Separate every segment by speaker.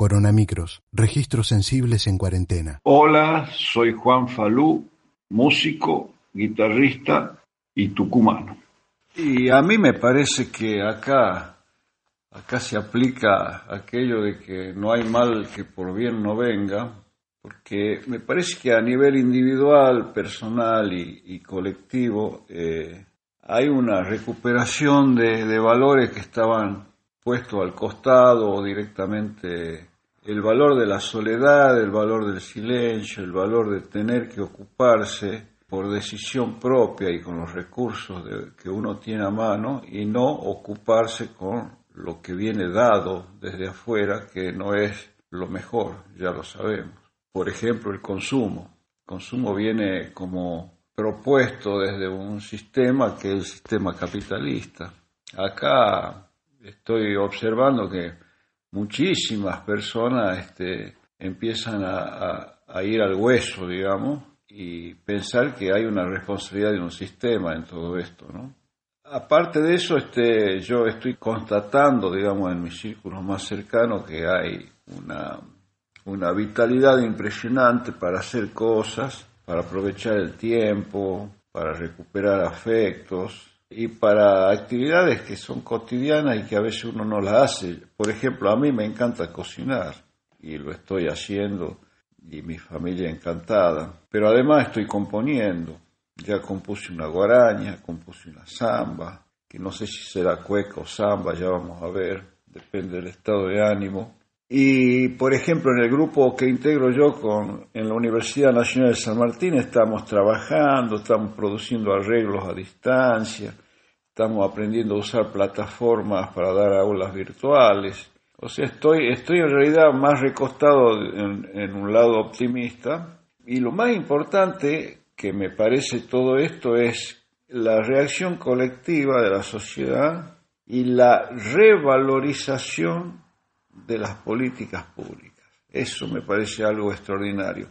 Speaker 1: Coronamicros, registros sensibles en cuarentena.
Speaker 2: Hola, soy Juan Falú, músico, guitarrista y tucumano.
Speaker 3: Y a mí me parece que acá, acá se aplica aquello de que no hay mal que por bien no venga, porque me parece que a nivel individual, personal y, colectivo eh, hay una recuperación de, de valores que estaban puestos al costado o directamente el valor de la soledad, el valor del silencio, el valor de tener que ocuparse por decisión propia y con los recursos que uno tiene a mano y no ocuparse con lo que viene dado desde afuera, que no es lo mejor, ya lo sabemos. Por ejemplo, el consumo. El consumo viene como propuesto desde un sistema que es el sistema capitalista. Acá estoy observando que muchísimas personas este, empiezan a, ir al hueso, digamos, y pensar que hay una responsabilidad de un sistema en todo esto, ¿no? Aparte de eso, este, yo estoy constatando, digamos, en mis círculos más cercanos que hay una, una vitalidad impresionante para hacer cosas, para aprovechar el tiempo, para recuperar afectos, y para actividades que son cotidianas y que a veces uno no las hace. Por ejemplo, a mí me encanta cocinar y lo estoy haciendo y mi familia encantada, pero además estoy componiendo. Ya compuse una guaraña, compuse una samba, que no sé si será cueca o samba, ya vamos a ver, depende del estado de ánimo. Y, por ejemplo, en el grupo que integro yo con, en la Universidad Nacional de San Martín estamos trabajando, estamos produciendo arreglos a distancia, estamos aprendiendo a usar plataformas para dar aulas virtuales. O sea, estoy, estoy en realidad más recostado en, en un lado optimista. Y lo más importante que me parece todo esto es la reacción colectiva de la sociedad y la revalorización de las políticas públicas. Eso me parece algo extraordinario.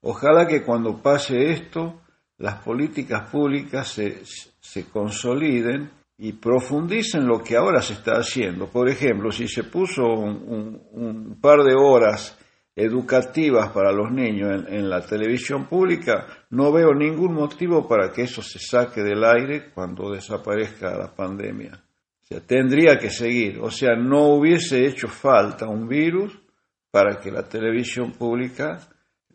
Speaker 3: Ojalá que cuando pase esto, las políticas públicas se, se consoliden y profundicen lo que ahora se está haciendo. Por ejemplo, si se puso un, par de horas educativas para los niños en, la televisión pública, no veo ningún motivo para que eso se saque del aire cuando desaparezca la pandemia. Tendría que seguir. O sea, no hubiese hecho falta un virus para que la televisión pública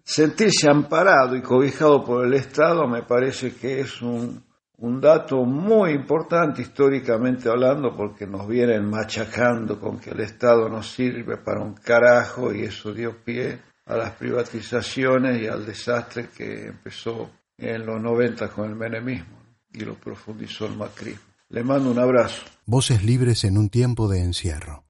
Speaker 3: sentirse amparado y cobijado por el Estado me parece que es un, un dato muy importante históricamente hablando porque nos vienen machacando con que el Estado no sirve para un carajo y eso dio pie a las privatizaciones y al desastre que empezó en los 90 con el menemismo y lo profundizó el macrismo. Le mando un abrazo.
Speaker 1: Voces libres en un tiempo de encierro.